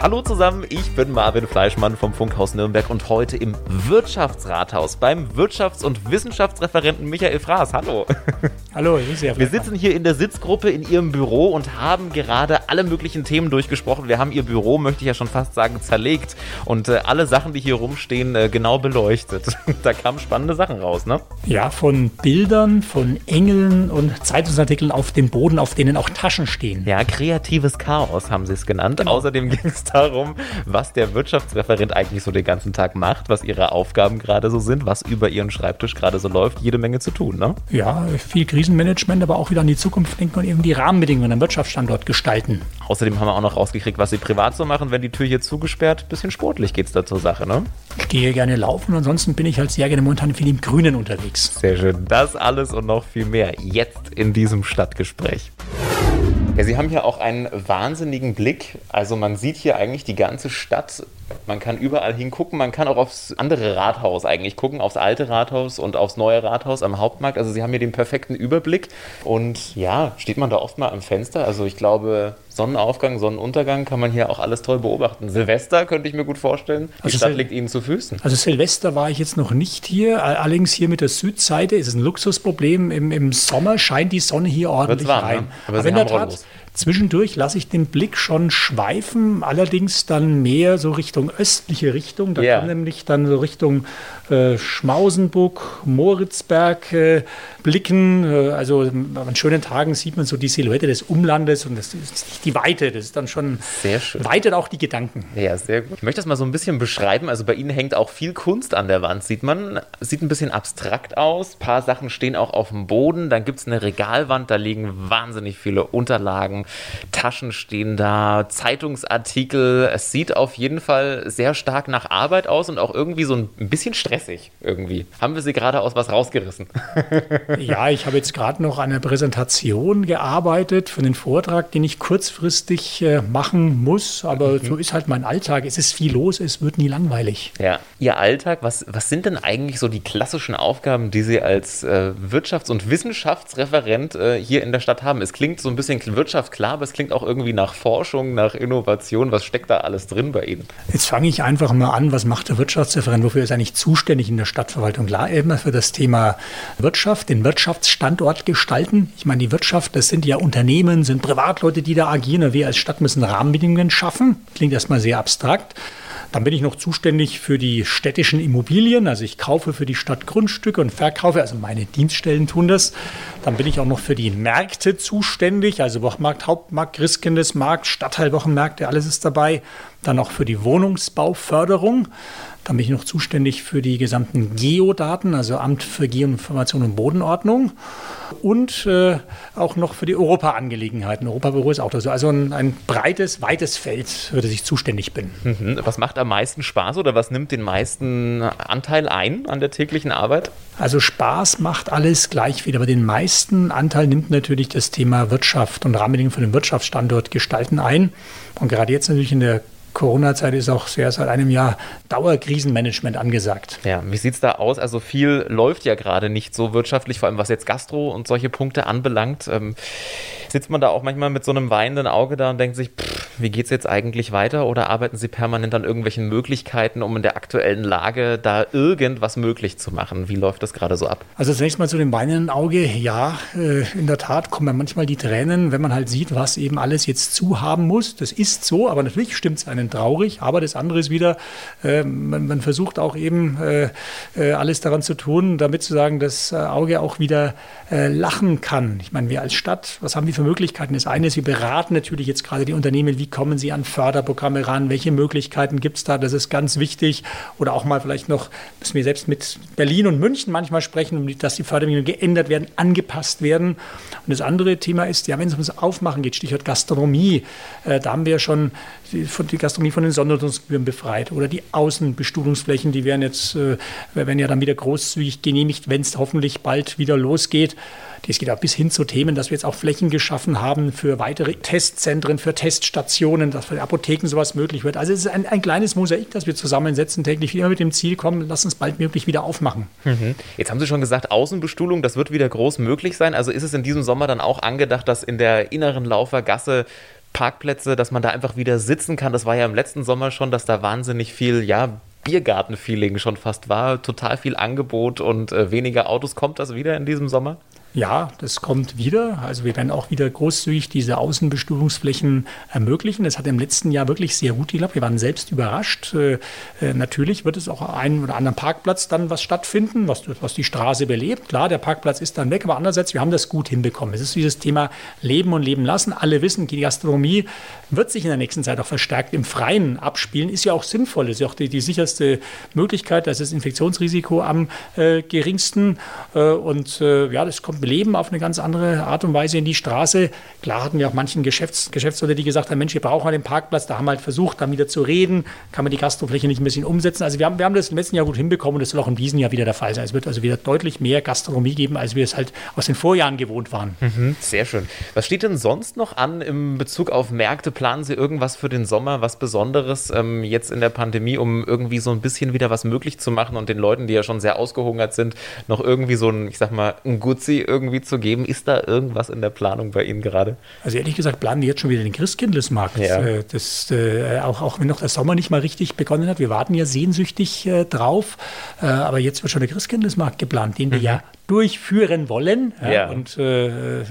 Hallo zusammen, ich bin Marvin Fleischmann vom Funkhaus Nürnberg und heute im Wirtschaftsrathaus beim Wirtschafts- und Wissenschaftsreferenten Michael Fraß. Hallo. Hallo, ich sehr Wir sitzen hier in der Sitzgruppe in Ihrem Büro und haben gerade alle möglichen Themen durchgesprochen. Wir haben Ihr Büro, möchte ich ja schon fast sagen, zerlegt und äh, alle Sachen, die hier rumstehen, äh, genau beleuchtet. da kamen spannende Sachen raus, ne? Ja, von Bildern, von Engeln und Zeitungsartikeln auf dem Boden, auf denen auch Taschen stehen. Ja, kreatives Chaos haben sie es genannt. Genau. Außerdem ging es darum, was der Wirtschaftsreferent eigentlich so den ganzen Tag macht, was ihre Aufgaben gerade so sind, was über ihren Schreibtisch gerade so läuft. Jede Menge zu tun, ne? Ja, viel Krisenmanagement, aber auch wieder an die Zukunft denken und eben die Rahmenbedingungen am Wirtschaftsstandort gestalten. Außerdem haben wir auch noch rausgekriegt, was sie privat so machen, wenn die Tür hier zugesperrt. Bisschen sportlich geht's da zur Sache, ne? Ich gehe gerne laufen, ansonsten bin ich halt sehr gerne momentan viel im Grünen unterwegs. Sehr schön. Das alles und noch viel mehr jetzt in diesem Stadtgespräch. Ja, Sie haben hier auch einen wahnsinnigen Blick. Also man sieht hier eigentlich die ganze Stadt. Man kann überall hingucken. Man kann auch aufs andere Rathaus eigentlich gucken, aufs alte Rathaus und aufs neue Rathaus am Hauptmarkt. Also Sie haben hier den perfekten Überblick. Und ja, steht man da oft mal am Fenster. Also ich glaube, Sonnenaufgang, Sonnenuntergang kann man hier auch alles toll beobachten. Silvester könnte ich mir gut vorstellen. Die also Stadt liegt Ihnen zu Füßen. Also Silvester war ich jetzt noch nicht hier. Allerdings hier mit der Südseite ist es ein Luxusproblem. Im, im Sommer scheint die Sonne hier ordentlich warm, rein. Ne? Aber, Aber in der Tat, Zwischendurch lasse ich den Blick schon schweifen, allerdings dann mehr so Richtung östliche Richtung. Da yeah. kommt nämlich dann so Richtung äh, Schmausenburg, Moritzberg äh, blicken. Äh, also an schönen Tagen sieht man so die Silhouette des Umlandes und das ist nicht die Weite, das ist dann schon sehr schön. weitet auch die Gedanken. Ja, sehr gut. Ich möchte das mal so ein bisschen beschreiben. Also bei Ihnen hängt auch viel Kunst an der Wand, sieht man. Sieht ein bisschen abstrakt aus. Ein paar Sachen stehen auch auf dem Boden. Dann gibt es eine Regalwand, da liegen wahnsinnig viele Unterlagen. Taschen stehen da, Zeitungsartikel. Es sieht auf jeden Fall sehr stark nach Arbeit aus und auch irgendwie so ein bisschen stressig irgendwie. Haben wir Sie gerade aus was rausgerissen? ja, ich habe jetzt gerade noch an einer Präsentation gearbeitet für einen Vortrag, den ich kurzfristig äh, machen muss. Aber mhm. so ist halt mein Alltag. Es ist viel los, es wird nie langweilig. Ja, Ihr Alltag, was, was sind denn eigentlich so die klassischen Aufgaben, die Sie als äh, Wirtschafts- und Wissenschaftsreferent äh, hier in der Stadt haben? Es klingt so ein bisschen Wirtschaft klar, aber es klingt auch irgendwie nach Forschung, nach Innovation. Was steckt da alles drin bei Ihnen? Jetzt fange ich einfach mal an. Was macht der Wirtschaftsreferent? Wofür ist er eigentlich zuständig in der Stadtverwaltung? Klar, immer für das Thema Wirtschaft, den Wirtschaftsstandort gestalten. Ich meine, die Wirtschaft, das sind ja Unternehmen, sind Privatleute, die da agieren. Wir als Stadt müssen Rahmenbedingungen schaffen. Klingt erstmal sehr abstrakt. Dann bin ich noch zuständig für die städtischen Immobilien. Also ich kaufe für die Stadt Grundstücke und verkaufe, also meine Dienststellen tun das. Dann bin ich auch noch für die Märkte zuständig, also Wochenmarkt, Hauptmarkt, Christkindesmarkt, Stadtteilwochenmärkte, alles ist dabei. Dann auch für die Wohnungsbauförderung. Dann bin ich noch zuständig für die gesamten Geodaten, also Amt für Geoinformation und Bodenordnung. Und äh, auch noch für die Europa-Angelegenheiten. Europabüro ist auch da so. Also ein, ein, breites, weites Feld, für das ich zuständig bin. Mhm. Was macht am meisten Spaß oder was nimmt den meisten Anteil ein an der täglichen Arbeit? Also Spaß macht alles gleich wieder, aber den meisten Anteil nimmt natürlich das Thema Wirtschaft und Rahmenbedingungen für den Wirtschaftsstandort gestalten ein. Und gerade jetzt natürlich in der Corona-Zeit ist auch sehr seit einem Jahr Dauerkrisenmanagement angesagt. Ja, wie sieht es da aus? Also viel läuft ja gerade nicht so wirtschaftlich, vor allem was jetzt Gastro und solche Punkte anbelangt. Ähm, sitzt man da auch manchmal mit so einem weinenden Auge da und denkt sich, pff, wie geht es jetzt eigentlich weiter? Oder arbeiten Sie permanent an irgendwelchen Möglichkeiten, um in der aktuellen Lage da irgendwas möglich zu machen? Wie läuft das gerade so ab? Also zunächst mal zu dem weinenden Auge. Ja, äh, in der Tat kommen manchmal die Tränen, wenn man halt sieht, was eben alles jetzt zu haben muss. Das ist so, aber natürlich stimmt es einen traurig. Aber das andere ist wieder, äh, man, man, versucht auch eben äh, alles daran zu tun, damit zu sagen, das Auge auch wieder lachen kann. Ich meine, wir als Stadt, was haben wir für Möglichkeiten? Das eine ist, wir beraten natürlich jetzt gerade die Unternehmen, wie kommen sie an Förderprogramme ran, welche Möglichkeiten gibt es da, das ist ganz wichtig. Oder auch mal vielleicht noch, müssen wir selbst mit Berlin und München manchmal sprechen, dass die Förderbedingungen geändert werden, angepasst werden. Und das andere Thema ist, ja, wenn es ums Aufmachen geht, Stichwort Gastronomie, äh, da haben wir schon die, die Gastronomie von den Sondernutzungsgebühren befreit. Oder die Außenbestuhlungsflächen, die werden jetzt, äh, werden ja dann wieder großzügig genehmigt, wenn es hoffentlich bald wieder losgeht. Das geht auch bis hin zu Themen, dass wir jetzt auch Flächen geschaffen haben für weitere Testzentren, für Teststationen, dass für Apotheken sowas möglich wird. Also es ist ein, ein kleines Mosaik, das wir zusammensetzen täglich, immer mit dem Ziel kommen, lass uns bald möglich wieder aufmachen. Mhm. Jetzt haben Sie schon gesagt, Außenbestuhlung, das wird wieder groß möglich sein. Also ist es in diesem Sommer dann auch angedacht, dass in der inneren Laufergasse Parkplätze, dass man da einfach wieder sitzen kann. Das war ja im letzten Sommer schon, dass da wahnsinnig viel, ja, Biergarten-Feeling schon fast war. Total viel Angebot und äh, weniger Autos. Kommt das wieder in diesem Sommer? Ja, das kommt wieder. Also wir werden auch wieder großzügig diese Außenbestuhlungsflächen ermöglichen. Das hat im letzten Jahr wirklich sehr gut geklappt. Wir waren selbst überrascht. Äh, äh, natürlich wird es auch einen oder anderen Parkplatz dann was stattfinden, was, was die Straße belebt. Klar, der Parkplatz ist dann weg, aber andererseits, wir haben das gut hinbekommen. Es ist dieses Thema Leben und Leben lassen. Alle wissen, die Gastronomie wird sich in der nächsten Zeit auch verstärkt im Freien abspielen. Ist ja auch sinnvoll, ist ja auch die, die sicherste Möglichkeit. Da ist das Infektionsrisiko am äh, geringsten. Äh, und äh, ja, das kommt Leben auf eine ganz andere Art und Weise in die Straße. Klar hatten wir auch manchen Geschäfts Geschäftsleute, die gesagt haben, Mensch, wir brauchen den Parkplatz. Da haben wir halt versucht, dann wieder zu reden. Kann man die Gastrofläche nicht ein bisschen umsetzen? Also wir haben, wir haben das im letzten Jahr gut hinbekommen und das soll auch in diesem Jahr wieder der Fall sein. Es wird also wieder deutlich mehr Gastronomie geben, als wir es halt aus den Vorjahren gewohnt waren. Mhm, sehr schön. Was steht denn sonst noch an im Bezug auf Märkte? Planen Sie irgendwas für den Sommer, was Besonderes ähm, jetzt in der Pandemie, um irgendwie so ein bisschen wieder was möglich zu machen und den Leuten, die ja schon sehr ausgehungert sind, noch irgendwie so ein, ich sag mal, ein Gutzi irgendwie zu geben. Ist da irgendwas in der Planung bei Ihnen gerade? Also ehrlich gesagt planen wir jetzt schon wieder den Christkindlesmarkt. Ja. Äh, das, äh, auch, auch wenn noch der Sommer nicht mal richtig begonnen hat. Wir warten ja sehnsüchtig äh, drauf. Aber jetzt wird schon der Christkindlesmarkt geplant, den wir mhm. ja durchführen wollen. Ja, ja. Und äh,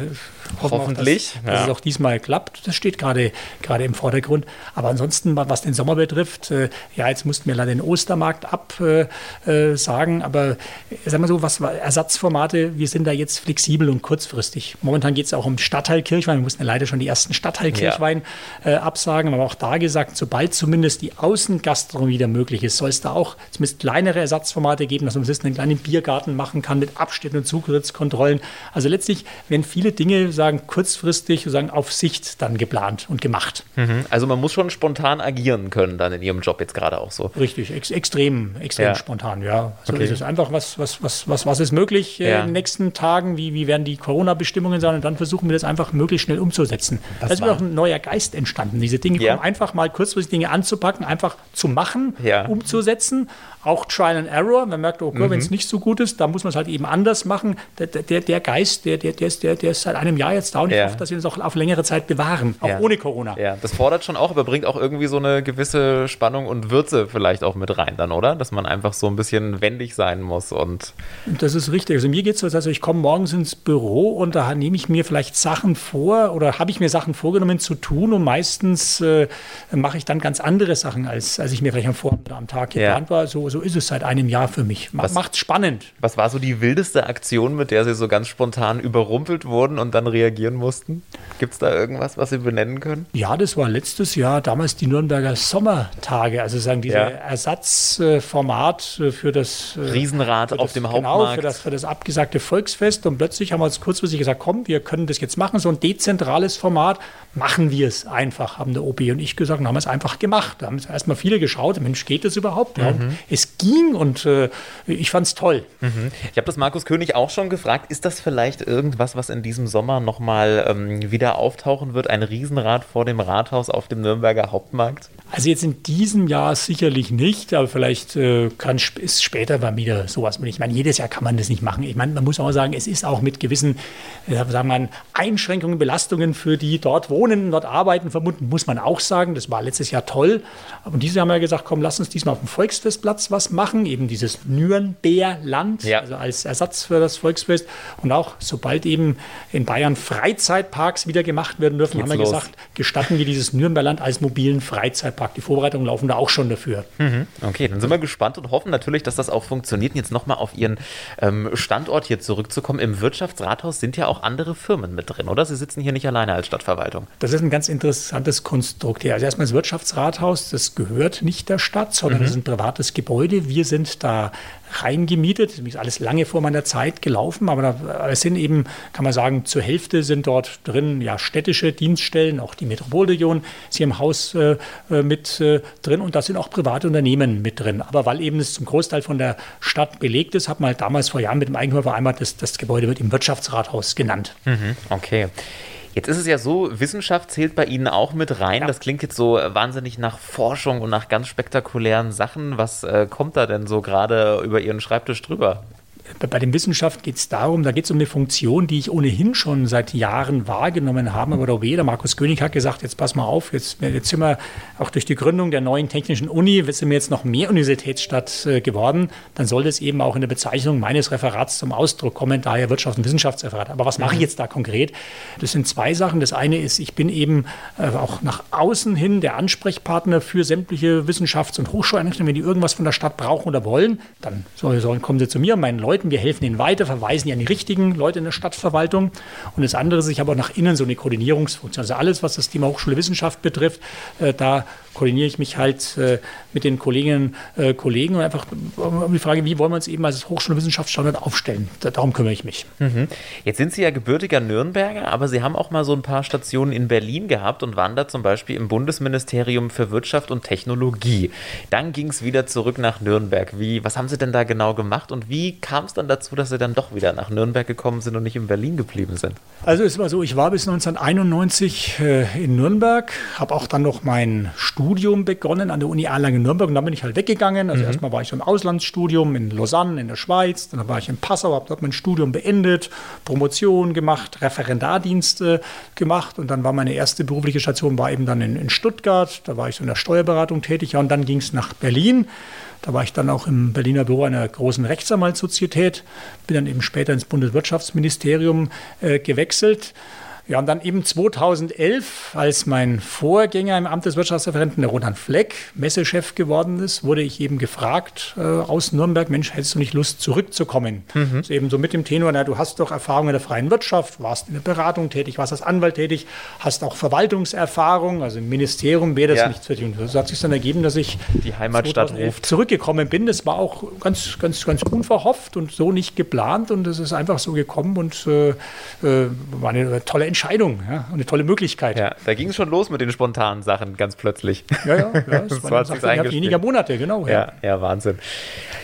hoffentlich, auch, dass, dass es auch diesmal klappt. Das steht gerade gerade im Vordergrund. Aber ansonsten, was den Sommer betrifft, äh, ja, jetzt mussten wir leider den Ostermarkt absagen. Äh, aber sagen wir so, was Ersatzformate, wir sind da jetzt flexibel und kurzfristig. Momentan geht es auch um Stadtteilkirchwein. Wir mussten ja leider schon die ersten Stadtteilkirchwein. Äh, absagen. Aber auch da gesagt, sobald zumindest die Außengastronomie wieder möglich ist, soll es da auch zumindest kleinere Ersatzformate geben, dass man einen kleinen Biergarten machen kann mit Abstand Abständen und Zugriffskontrollen. Also letztlich werden viele Dinge, sagen kurzfristig, sagen auf Sicht dann geplant und gemacht. Mhm. Also man muss schon spontan agieren können dann in Ihrem Job jetzt gerade auch so. Richtig, ex extrem, extrem ja. spontan, ja. So okay. ist es einfach, was, was, was, was, was ist möglich äh, ja. in den nächsten Tagen, wie, wie werden die Corona-Bestimmungen sein und dann versuchen wir das einfach möglichst schnell umzusetzen. Das da ist auch ein neuer Geist entstanden. Diese Dinge ja. kommen einfach mal kurzfristig Dinge anzupacken, einfach zu machen, umzusetzen auch Trial and Error. Man merkt, okay, mhm. wenn es nicht so gut ist, dann muss man es halt eben anders machen. Der, der, der Geist, der, der, der, ist, der, der ist seit einem Jahr jetzt da und ich hoffe, dass wir uns auch auf längere Zeit bewahren, auch ja. ohne Corona. Ja, das fordert schon auch, aber bringt auch irgendwie so eine gewisse Spannung und Würze vielleicht auch mit rein dann, oder? Dass man einfach so ein bisschen wendig sein muss und. Das ist richtig. Also mir geht es so, also ich komme morgens ins Büro und da nehme ich mir vielleicht Sachen vor oder habe ich mir Sachen vorgenommen zu tun und meistens äh, mache ich dann ganz andere Sachen, als, als ich mir vielleicht am Vorabend am Tag geplant ja. war. So, so so ist es seit einem Jahr für mich. Was, Macht's spannend. Was war so die wildeste Aktion, mit der Sie so ganz spontan überrumpelt wurden und dann reagieren mussten? Gibt es da irgendwas, was Sie benennen können? Ja, das war letztes Jahr, damals die Nürnberger Sommertage, also sagen diese ja. Ersatzformat äh, für das äh, Riesenrad für auf dem Hauptmarkt. Genau, für das, für das abgesagte Volksfest. Und plötzlich haben wir uns kurzfristig gesagt, komm, wir können das jetzt machen, so ein dezentrales Format, machen wir es einfach, haben der OB und ich gesagt und haben es einfach gemacht. Da haben erstmal viele geschaut, Mensch, geht das überhaupt? Mhm. Es ging und äh, ich fand es toll. Mhm. Ich habe das Markus König auch schon gefragt. Ist das vielleicht irgendwas, was in diesem Sommer nochmal ähm, wieder auftauchen wird? Ein Riesenrad vor dem Rathaus auf dem Nürnberger Hauptmarkt? Also jetzt in diesem Jahr sicherlich nicht, aber vielleicht äh, kann, ist später mal wieder sowas. Ich meine, jedes Jahr kann man das nicht machen. Ich meine, man muss auch sagen, es ist auch mit gewissen äh, sagen wir, Einschränkungen, Belastungen für die dort wohnen, dort arbeiten verbunden, muss man auch sagen. Das war letztes Jahr toll. Aber dieses Jahr haben wir gesagt, komm, lass uns diesmal auf dem Volksfestplatz was machen, eben dieses Nürnberland, ja. also als Ersatz für das Volksfest. Und auch sobald eben in Bayern Freizeitparks wieder gemacht werden dürfen, Geht's haben wir los. gesagt, gestatten wir dieses Nürnberland als mobilen Freizeitpark. Die Vorbereitungen laufen da auch schon dafür. Mhm. Okay, dann sind wir gespannt und hoffen natürlich, dass das auch funktioniert. Jetzt nochmal auf Ihren ähm, Standort hier zurückzukommen. Im Wirtschaftsrathaus sind ja auch andere Firmen mit drin, oder? Sie sitzen hier nicht alleine als Stadtverwaltung. Das ist ein ganz interessantes Konstrukt hier. Also erstmal das Wirtschaftsrathaus, das gehört nicht der Stadt, sondern mhm. es ist ein privates Gebäude. Wir sind da reingemietet. Das ist alles lange vor meiner Zeit gelaufen, aber da es sind eben, kann man sagen, zur Hälfte sind dort drin ja städtische Dienststellen, auch die Metropolregion ist hier im Haus äh, äh, mit äh, drin und da sind auch private Unternehmen mit drin. Aber weil eben es zum Großteil von der Stadt belegt ist, hat man halt damals vor Jahren mit dem Eigentümer vereinbart, dass das Gebäude wird im Wirtschaftsrathaus genannt. Mhm, okay. Jetzt ist es ja so, Wissenschaft zählt bei Ihnen auch mit rein. Ja. Das klingt jetzt so wahnsinnig nach Forschung und nach ganz spektakulären Sachen. Was äh, kommt da denn so gerade über Ihren Schreibtisch drüber? Bei den Wissenschaften geht es darum, da geht es um eine Funktion, die ich ohnehin schon seit Jahren wahrgenommen habe. Aber der der Markus König hat gesagt, jetzt pass mal auf, jetzt, jetzt sind wir auch durch die Gründung der neuen technischen Uni, sind wir jetzt noch mehr Universitätsstadt äh, geworden, dann soll das eben auch in der Bezeichnung meines Referats zum Ausdruck kommen, daher Wirtschafts- und Wissenschaftsreferat. Aber was mache ich jetzt da konkret? Das sind zwei Sachen. Das eine ist, ich bin eben äh, auch nach außen hin der Ansprechpartner für sämtliche Wissenschafts- und Hochschuleinrichtungen. Wenn die irgendwas von der Stadt brauchen oder wollen, dann sollen, kommen sie zu mir, meinen Leuten Leuten, wir helfen ihnen weiter, verweisen ja an die richtigen Leute in der Stadtverwaltung. Und das andere ist, ich habe auch nach innen so eine Koordinierungsfunktion. Also alles, was das Thema Hochschule Wissenschaft betrifft, äh, da koordiniere ich mich halt äh, mit den Kolleginnen und äh, Kollegen und einfach um die Frage, wie wollen wir uns eben als Hochschulwissenschaftsstandard aufstellen. Da, darum kümmere ich mich. Mhm. Jetzt sind Sie ja gebürtiger Nürnberger, aber Sie haben auch mal so ein paar Stationen in Berlin gehabt und waren da zum Beispiel im Bundesministerium für Wirtschaft und Technologie. Dann ging es wieder zurück nach Nürnberg. Wie, was haben Sie denn da genau gemacht und wie kam es dann dazu, dass Sie dann doch wieder nach Nürnberg gekommen sind und nicht in Berlin geblieben sind? Also es war so, ich war bis 1991 äh, in Nürnberg, habe auch dann noch mein Studium begonnen an der Uni Erlangen-Nürnberg und dann bin ich halt weggegangen. Also mhm. erstmal war ich im Auslandsstudium in Lausanne in der Schweiz, dann war ich in Passau, habe dort mein Studium beendet, Promotion gemacht, Referendardienste gemacht und dann war meine erste berufliche Station war eben dann in, in Stuttgart, da war ich so in der Steuerberatung tätig ja, und dann ging es nach Berlin. Da war ich dann auch im Berliner Büro einer großen Rechtsanwaltssozietät, bin dann eben später ins Bundeswirtschaftsministerium äh, gewechselt. Ja, und dann eben 2011, als mein Vorgänger im Amt des Wirtschaftsreferenten, der Roland Fleck, Messechef geworden ist, wurde ich eben gefragt äh, aus Nürnberg, Mensch, hättest du nicht Lust zurückzukommen? Mhm. Also eben so mit dem Tenor, na, du hast doch Erfahrung in der freien Wirtschaft, warst in der Beratung tätig, warst als Anwalt tätig, hast auch Verwaltungserfahrung, also im Ministerium wäre das ja. nichts für dich. Und so hat sich dann ergeben, dass ich die Heimatstadt ruft. zurückgekommen bin. Das war auch ganz, ganz, ganz unverhofft und so nicht geplant und es ist einfach so gekommen und äh, äh war eine tolle Entscheidung. Entscheidung ja, und eine tolle Möglichkeit. Ja, da ging es schon los mit den spontanen Sachen ganz plötzlich. Ja, ja, ja das war so weniger Monate, genau. Ja, ja, ja Wahnsinn.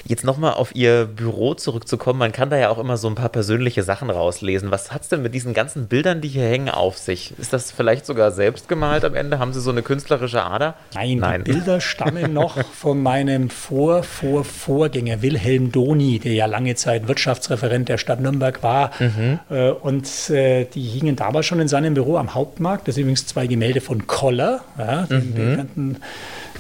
Jetzt nochmal auf Ihr Büro zurückzukommen. Man kann da ja auch immer so ein paar persönliche Sachen rauslesen. Was hat es denn mit diesen ganzen Bildern, die hier hängen, auf sich? Ist das vielleicht sogar selbst gemalt am Ende? Haben Sie so eine künstlerische Ader? Nein, Nein. die Bilder stammen noch von meinem Vor, Vor, Vorgänger Wilhelm Doni, der ja lange Zeit Wirtschaftsreferent der Stadt Nürnberg war. Mhm. Äh, und äh, die hingen damals schon in seinem Büro am Hauptmarkt. Das sind übrigens zwei Gemälde von Koller, ja, mhm. bekannten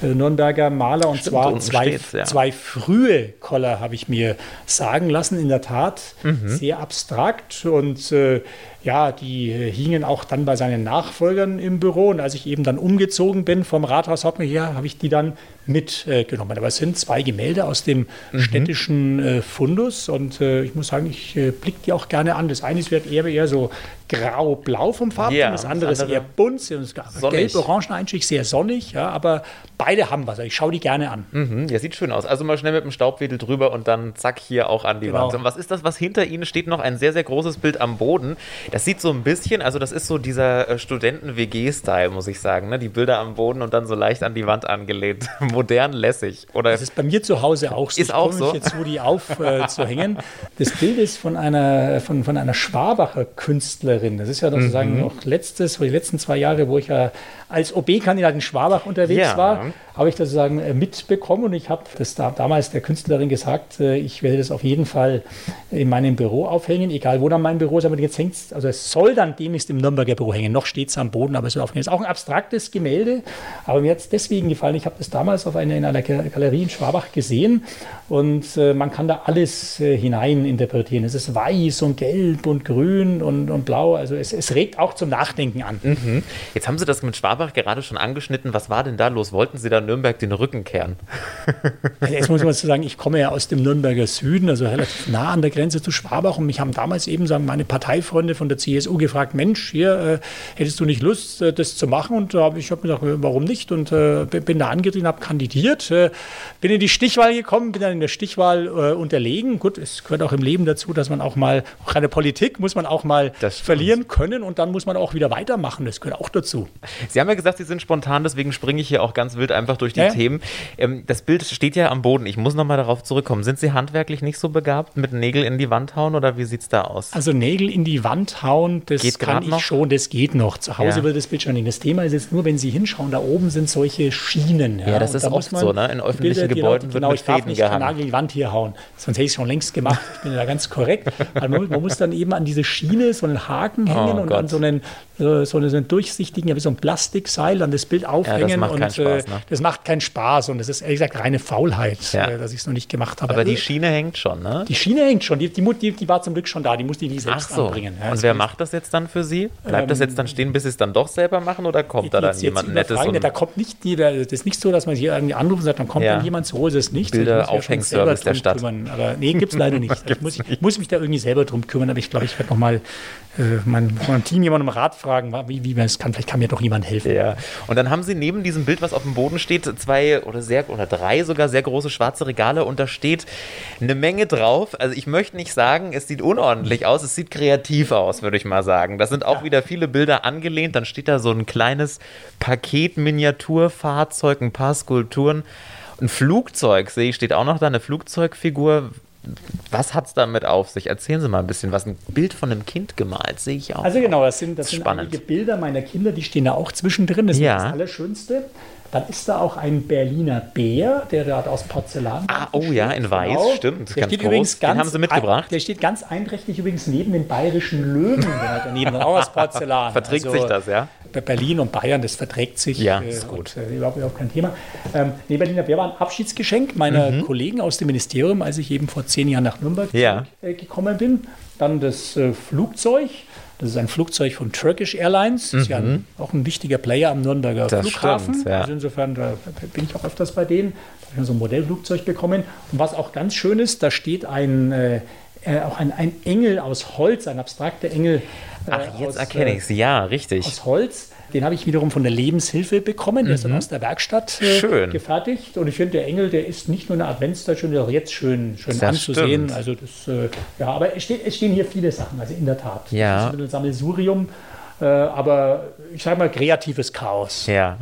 Nürnberger Maler. Und Stimmt, zwar zwei, ja. zwei frühe Koller habe ich mir sagen lassen. In der Tat mhm. sehr abstrakt und äh, ja, die äh, hingen auch dann bei seinen Nachfolgern im Büro. Und als ich eben dann umgezogen bin vom Rathaus Hauptmann her, habe ich die dann mitgenommen. Äh, Aber es sind zwei Gemälde aus dem mhm. städtischen äh, Fundus. Und äh, ich muss sagen, ich äh, blicke die auch gerne an. Das eine ist eher, eher so grau-blau vom Farben, ja, das andere, das andere ist eher bunt, gelb-orange Einstich, sehr sonnig. Ja, aber beide haben was. Also ich schaue die gerne an. Mhm, ja, sieht schön aus. Also mal schnell mit dem Staubwedel drüber und dann zack hier auch an die genau. Wand. Und was ist das, was hinter Ihnen steht? Noch ein sehr, sehr großes Bild am Boden. Das sieht so ein bisschen, also das ist so dieser äh, Studenten-WG-Style, muss ich sagen. Ne? Die Bilder am Boden und dann so leicht an die Wand angelehnt. Modern, lässig. Oder das ist bei mir zu Hause auch so. Ist ich auch so. jetzt wo die aufzuhängen. Äh, das Bild ist von einer, von, von einer Schwabacher Künstlerin. Das ist ja sozusagen mhm. noch letztes, die letzten zwei Jahre, wo ich ja als OB-Kandidat in Schwabach unterwegs ja. war, habe ich das sozusagen äh, mitbekommen und ich habe das da, damals der Künstlerin gesagt, äh, ich werde das auf jeden Fall in meinem Büro aufhängen, egal wo dann mein Büro ist, aber jetzt hängt also es soll dann demnächst im Nürnberger Büro hängen, noch steht es am Boden, aber es soll aufhängen. Es ist auch ein abstraktes Gemälde, aber mir hat es deswegen gefallen, ich habe das damals auf eine, in einer Galerie in Schwabach gesehen und äh, man kann da alles hinein interpretieren. Es ist weiß und gelb und grün und, und blau, also es, es regt auch zum Nachdenken an. Mhm. Jetzt haben Sie das mit Schwabach gerade schon angeschnitten, was war denn da los? Wollten Sie da Nürnberg den Rücken kehren. Also jetzt muss man so sagen, ich komme ja aus dem Nürnberger Süden, also relativ nah an der Grenze zu Schwabach und mich haben damals eben sagen meine Parteifreunde von der CSU gefragt, Mensch, hier äh, hättest du nicht Lust, äh, das zu machen? Und äh, ich habe mir gesagt, warum nicht? Und äh, bin da angetreten, habe kandidiert, äh, bin in die Stichwahl gekommen, bin dann in der Stichwahl äh, unterlegen. Gut, es gehört auch im Leben dazu, dass man auch mal, auch eine Politik muss man auch mal verlieren können und dann muss man auch wieder weitermachen. Das gehört auch dazu. Sie haben ja gesagt, Sie sind spontan, deswegen springe ich hier auch ganz wild einfach durch die ja. Themen. Ähm, das Bild steht ja am Boden. Ich muss nochmal darauf zurückkommen. Sind Sie handwerklich nicht so begabt mit Nägel in die Wand hauen oder wie sieht es da aus? Also Nägel in die Wand hauen, das geht kann ich noch? schon, das geht noch. Zu Hause ja. wird das Bild schon nicht. Das Thema ist jetzt nur, wenn Sie hinschauen, da oben sind solche Schienen. Ja, ja das ist da oft so, ne? In öffentlichen Bilder, Gebäuden genau, wird mit ich Fäden nicht gehangen. Nagel in die Wand hier hauen. Sonst hätte ich es schon längst gemacht. Ich bin da ganz korrekt. man, man, muss dann eben an diese Schiene so einen Haken hängen oh, und Gott. an so einen, so, so einen durchsichtigen, ja, wie so ein Plastikseil an das Bild aufhängen. Ja, das macht und, keinen Spaß, äh, ne? Das macht keinen Spaß und das ist ehrlich gesagt reine Faulheit, ja. äh, dass ich es noch nicht gemacht habe. Aber die Schiene hängt schon, ne? Die Schiene hängt schon. Die, die, die, die war zum Glück schon da. Die musste ich nie selbst Ach so. anbringen. Ja, und wer macht das jetzt dann für Sie? Bleibt ähm, das jetzt dann stehen, bis Sie es dann doch selber machen oder kommt da dann jemand Nettes? da kommt nicht jeder, das ist nicht so, dass man hier irgendwie anruft und sagt, dann kommt dann jemand, so ist es nicht. Bilder Aufhängservice der Stadt. Kümmern. Aber nee, gibt es leider nicht. Also ich muss, ich muss mich da irgendwie selber drum kümmern, aber ich glaube, ich werde nochmal äh, mein, mein Team jemanden um Rat fragen, wie, wie man es kann. Vielleicht kann mir doch jemand helfen. Ja. Und dann haben sie neben diesem Bild, was auf dem Boden steht, zwei oder sehr oder drei sogar sehr große schwarze Regale und da steht eine Menge drauf. Also ich möchte nicht sagen, es sieht unordentlich aus, es sieht kreativ aus, würde ich mal sagen. Da sind auch ja. wieder viele Bilder angelehnt. Dann steht da so ein kleines Paket Miniaturfahrzeug, ein paar Skulpturen. Ein Flugzeug, sehe ich, steht auch noch da, eine Flugzeugfigur. Was hat es damit auf sich? Erzählen Sie mal ein bisschen was. Ein Bild von einem Kind gemalt, sehe ich auch. Also genau, das sind, das, das sind einige Bilder meiner Kinder, die stehen da auch zwischendrin. Das ja. ist das Allerschönste. Dann ist da auch ein Berliner Bär, der da aus Porzellan. Ah, oh ja, in Weiß, genau. stimmt. Der steht groß. übrigens ganz, den haben Sie mitgebracht. Der steht ganz einträchtig übrigens neben den bayerischen Löwen, der daneben auch aus Porzellan. Verträgt also, sich das, ja? Berlin und Bayern, das verträgt sich. Ja, äh, ist gut. Und, äh, überhaupt, überhaupt kein Thema. Ähm, nee, Berliner Bär war ein Abschiedsgeschenk meiner mhm. Kollegen aus dem Ministerium, als ich eben vor zehn Jahren nach Nürnberg ja. äh, gekommen bin. Dann das äh, Flugzeug. Das ist ein Flugzeug von Turkish Airlines. Das ist ja ein, mhm. auch ein wichtiger Player am Nürnberger das Flughafen. Stimmt, ja. Also insofern bin ich auch öfters bei denen. Da habe ich so ein Modellflugzeug bekommen. Und was auch ganz schön ist, da steht ein, äh, äh auch ein, ein Engel aus Holz, ein abstrakter Engel Ach, äh, jetzt erkenne ich es, ja, richtig. Aus Holz. Den habe ich wiederum von der Lebenshilfe bekommen. Der ist dann mhm. aus der Werkstatt äh, gefertigt. Und ich finde, der Engel, der ist nicht nur eine Adventszeit, schon auch jetzt schön, schön das anzusehen. Stimmt. Also das, äh, ja, aber es, steht, es, stehen hier viele Sachen, also in der Tat. Ja. Das ist ein Sammelsurium. Äh, aber ich sage mal kreatives Chaos. Ja.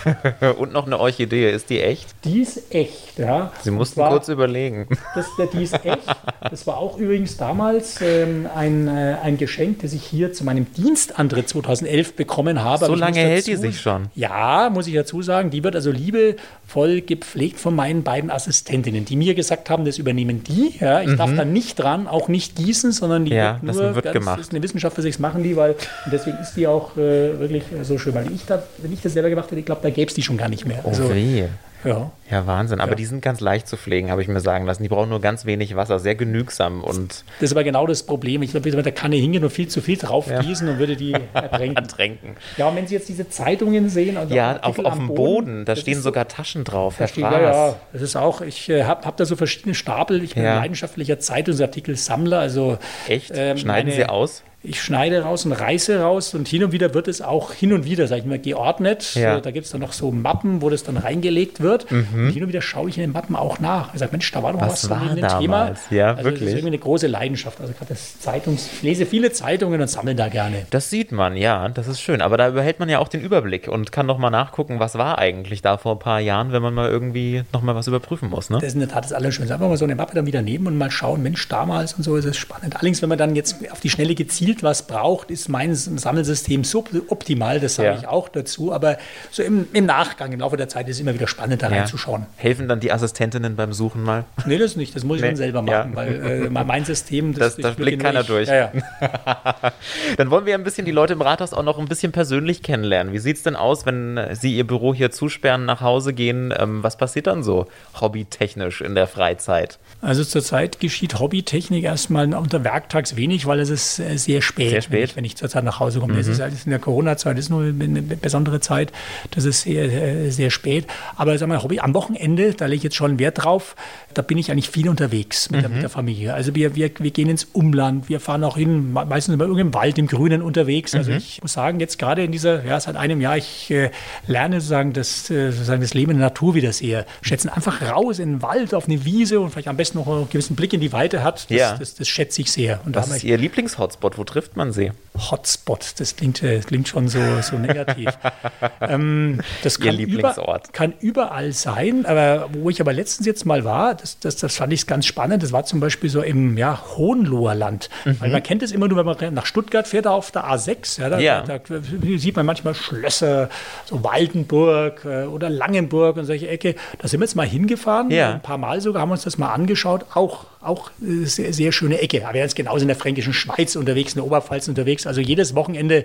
Und noch eine Orchidee, ist die echt? Die ist echt, ja. Sie mussten zwar, kurz überlegen. Das, die ist echt. Das war auch übrigens damals ähm, ein, äh, ein Geschenk, das ich hier zu meinem Dienstantritt 2011 bekommen habe. So lange dazu, hält die sich schon? Ja, muss ich dazu sagen. Die wird also liebevoll gepflegt von meinen beiden Assistentinnen, die mir gesagt haben, das übernehmen die. Ja, ich mhm. darf da nicht dran, auch nicht gießen, sondern die ja, wird nur, wird ganz, gemacht. Das ist eine Wissenschaft für sich, machen die, weil deswegen ist die auch äh, wirklich so schön. Weil ich da, wenn ich das selber gemacht hätte, ich glaube, da gäbe es die schon gar nicht mehr. Oh also, weh. Ja. ja, Wahnsinn. Aber ja. die sind ganz leicht zu pflegen, habe ich mir sagen lassen. Die brauchen nur ganz wenig Wasser, sehr genügsam. Und das ist aber genau das Problem. Ich glaube, mit der Kanne hingehen und viel zu viel drauf gießen ja. und würde die ertränken. ertränken. Ja, und wenn Sie jetzt diese Zeitungen sehen. Ja, auf, auf dem Boden, Boden da stehen sogar so, Taschen drauf. Herr steht, ja, ja, das ist auch, ich äh, habe hab da so verschiedene Stapel. Ich bin ein leidenschaftlicher Zeitungsartikelsammler. Also, Echt? Ähm, Schneiden meine, Sie aus? Ich schneide raus und reiße raus und hin und wieder wird es auch hin und wieder, sag ich mal, geordnet. Ja. Da gibt es dann noch so Mappen, wo das dann reingelegt wird. Mhm. Und hin und wieder schaue ich in den Mappen auch nach. Ich sage, Mensch, da war noch was, was war in dem Thema. Ja, also wirklich. Das ist irgendwie eine große Leidenschaft. Also gerade das Zeitungs, ich lese viele Zeitungen und sammle da gerne. Das sieht man, ja, das ist schön. Aber da behält man ja auch den Überblick und kann noch mal nachgucken, was war eigentlich da vor ein paar Jahren, wenn man mal irgendwie noch mal was überprüfen muss. Ne? Das ist in der Tat das Allerschönste. Einfach mal so eine Mappe dann wieder nehmen und mal schauen, Mensch, damals und so ist es spannend. Allerdings, wenn man dann jetzt auf die Schnelle gezielt was braucht, ist mein Sammelsystem suboptimal, das sage ja. ich auch dazu. Aber so im, im, Nachgang, im Laufe der Zeit ist es immer wieder spannend, da ja. reinzuschauen. Helfen dann die Assistentinnen beim Suchen mal? Nee, das nicht. Das muss ich nee. dann selber machen, ja. weil äh, mein System, das, das, das blickt keiner ich. durch. dann wollen wir ein bisschen die Leute im Rathaus auch noch ein bisschen persönlich kennenlernen. Wie sieht es denn aus, wenn Sie Ihr Büro hier zusperren, nach Hause gehen? Ähm, was passiert dann so hobbytechnisch in der Freizeit? Also zurzeit geschieht Hobbytechnik erstmal unter Werktags wenig, weil es ist äh, sehr spät, Sehr spät. Wenn, ich, wenn ich zurzeit nach Hause komme. Mhm. Das ist alles in der Corona-Zeit, das ist nur eine besondere Zeit. Das ist sehr, äh, sehr spät. Aber sag mal, Hobby, am Wochenende, da lege ich jetzt schon Wert drauf, da bin ich eigentlich viel unterwegs mit, mhm. der, mit der, Familie. Also wir, wir, wir gehen ins Umland, wir fahren auch hin, meistens immer irgendeinem Wald im Grünen unterwegs. Also mhm. ich muss sagen, jetzt gerade in dieser, ja, seit einem Jahr, ich äh, lerne sozusagen das, äh, sozusagen das Leben in der Natur wieder sehr schätzen. Einfach raus in den Wald, auf eine Wiese und vielleicht am besten noch einen gewissen Blick in die Weite hat. Das, ja. das, das schätze ich sehr. Und Was ist Ihr Lieblingshotspot? Wo trifft man Sie? Hotspot, das klingt, äh, klingt schon so, so negativ. ähm, das kann, über, kann überall sein, aber wo ich aber letztens jetzt mal war, das, das, das fand ich ganz spannend, das war zum Beispiel so im ja, Hohenloher Land. Mhm. Weil man kennt es immer nur, wenn man nach Stuttgart fährt, auf der A6. Ja, da, ja. Da, da, sieht man manchmal Schlösser, so Waldenburg äh, oder Langenburg und solche Ecke. Da sind wir jetzt mal hingefahren, ja. ein paar Mal sogar, haben uns das mal angeschaut. Auch, auch äh, sehr, sehr schöne Ecke. Aber wir sind genauso in der fränkischen Schweiz unterwegs, in der Oberpfalz unterwegs. Also jedes Wochenende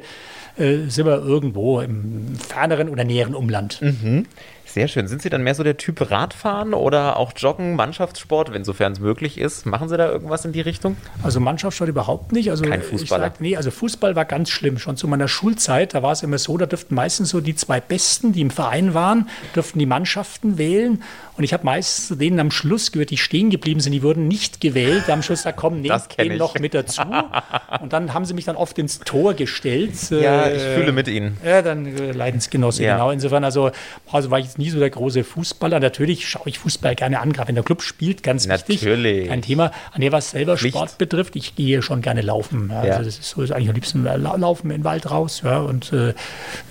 äh, sind wir irgendwo im ferneren oder näheren Umland. Mhm. Sehr schön. Sind Sie dann mehr so der Typ Radfahren oder auch Joggen, Mannschaftssport, wenn sofern es möglich ist? Machen Sie da irgendwas in die Richtung? Also Mannschaftssport überhaupt nicht. Also Kein Fußballer? Sag, nee, also Fußball war ganz schlimm. Schon zu meiner Schulzeit, da war es immer so, da dürften meistens so die zwei Besten, die im Verein waren, dürften die Mannschaften wählen. Und ich habe meistens zu denen am Schluss gehört, die stehen geblieben sind, die wurden nicht gewählt. Am Schluss da kommen, nehmt den noch mit dazu. Und dann haben sie mich dann oft ins Tor gestellt. Ja, ich äh, fühle mit Ihnen. Ja, dann äh, Leidensgenosse, ja. genau. Insofern, also, also war ich jetzt nie so der große Fußballer. Natürlich schaue ich Fußball gerne an, gerade wenn der Club spielt, ganz Natürlich. wichtig. Kein Thema. An der, was selber Pflicht. Sport betrifft, ich gehe schon gerne laufen. Ja, ja. Also das ist so, ist eigentlich am liebsten äh, laufen in den Wald raus. Ja, und äh,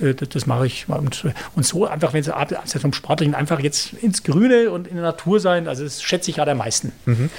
das, das, mache ich. Und, und so einfach, wenn Sie abseits vom Sportlichen einfach jetzt ins Grüne Grüne und in der Natur sein, also das schätze ich gerade am meisten. Mhm.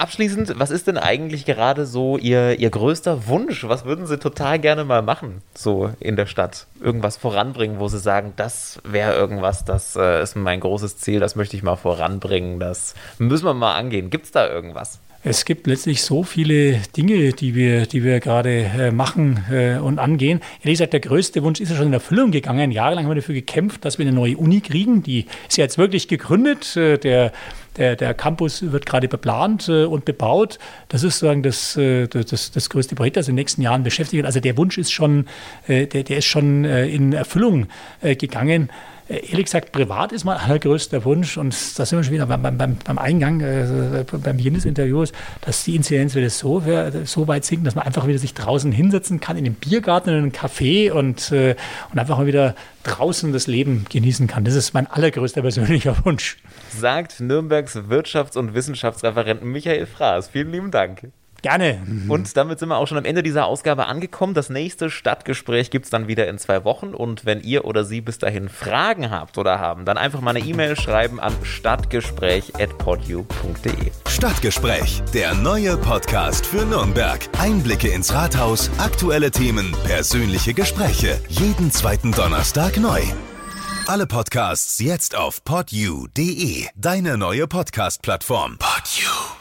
Abschließend, was ist denn eigentlich gerade so Ihr, Ihr größter Wunsch? Was würden Sie total gerne mal machen, so in der Stadt? Irgendwas voranbringen, wo Sie sagen, das wäre irgendwas, das äh, ist mein großes Ziel, das möchte ich mal voranbringen, das müssen wir mal angehen. Gibt es da irgendwas? Es gibt letztlich so viele Dinge, die wir, die wir gerade äh, machen äh, und angehen. Ehrlich gesagt, der größte Wunsch ist ja schon in Erfüllung gegangen. Jahrelang haben wir dafür gekämpft, dass wir eine neue Uni kriegen. Die ist ja jetzt wirklich gegründet. Äh, der, der, der Campus wird gerade beplant äh, und bebaut. Das ist sozusagen das, äh, das, das größte Projekt, das in den nächsten Jahren beschäftigt wird. Also der Wunsch ist schon, äh, der, der ist schon in Erfüllung gegangen. Äh, ehrlich gesagt, privat ist mein allergrößter Wunsch, und da sind wir schon wieder beim, beim, beim Eingang, äh, beim Beginn des Interviews, dass die Inzidenzwerte so, so weit sinken, dass man einfach wieder sich draußen hinsetzen kann, in den Biergarten, in einen Café und, äh, und einfach mal wieder draußen das Leben genießen kann. Das ist mein allergrößter persönlicher Wunsch. Sagt Nürnbergs Wirtschafts- und Wissenschaftsreferent Michael Fraß. Vielen lieben Dank. Gerne. Und damit sind wir auch schon am Ende dieser Ausgabe angekommen. Das nächste Stadtgespräch gibt es dann wieder in zwei Wochen. Und wenn ihr oder Sie bis dahin Fragen habt oder haben, dann einfach mal eine E-Mail schreiben an stadtgespräch.podu.de. Stadtgespräch, der neue Podcast für Nürnberg. Einblicke ins Rathaus, aktuelle Themen, persönliche Gespräche. Jeden zweiten Donnerstag neu. Alle Podcasts jetzt auf podu.de, deine neue Podcast-Plattform. Podu.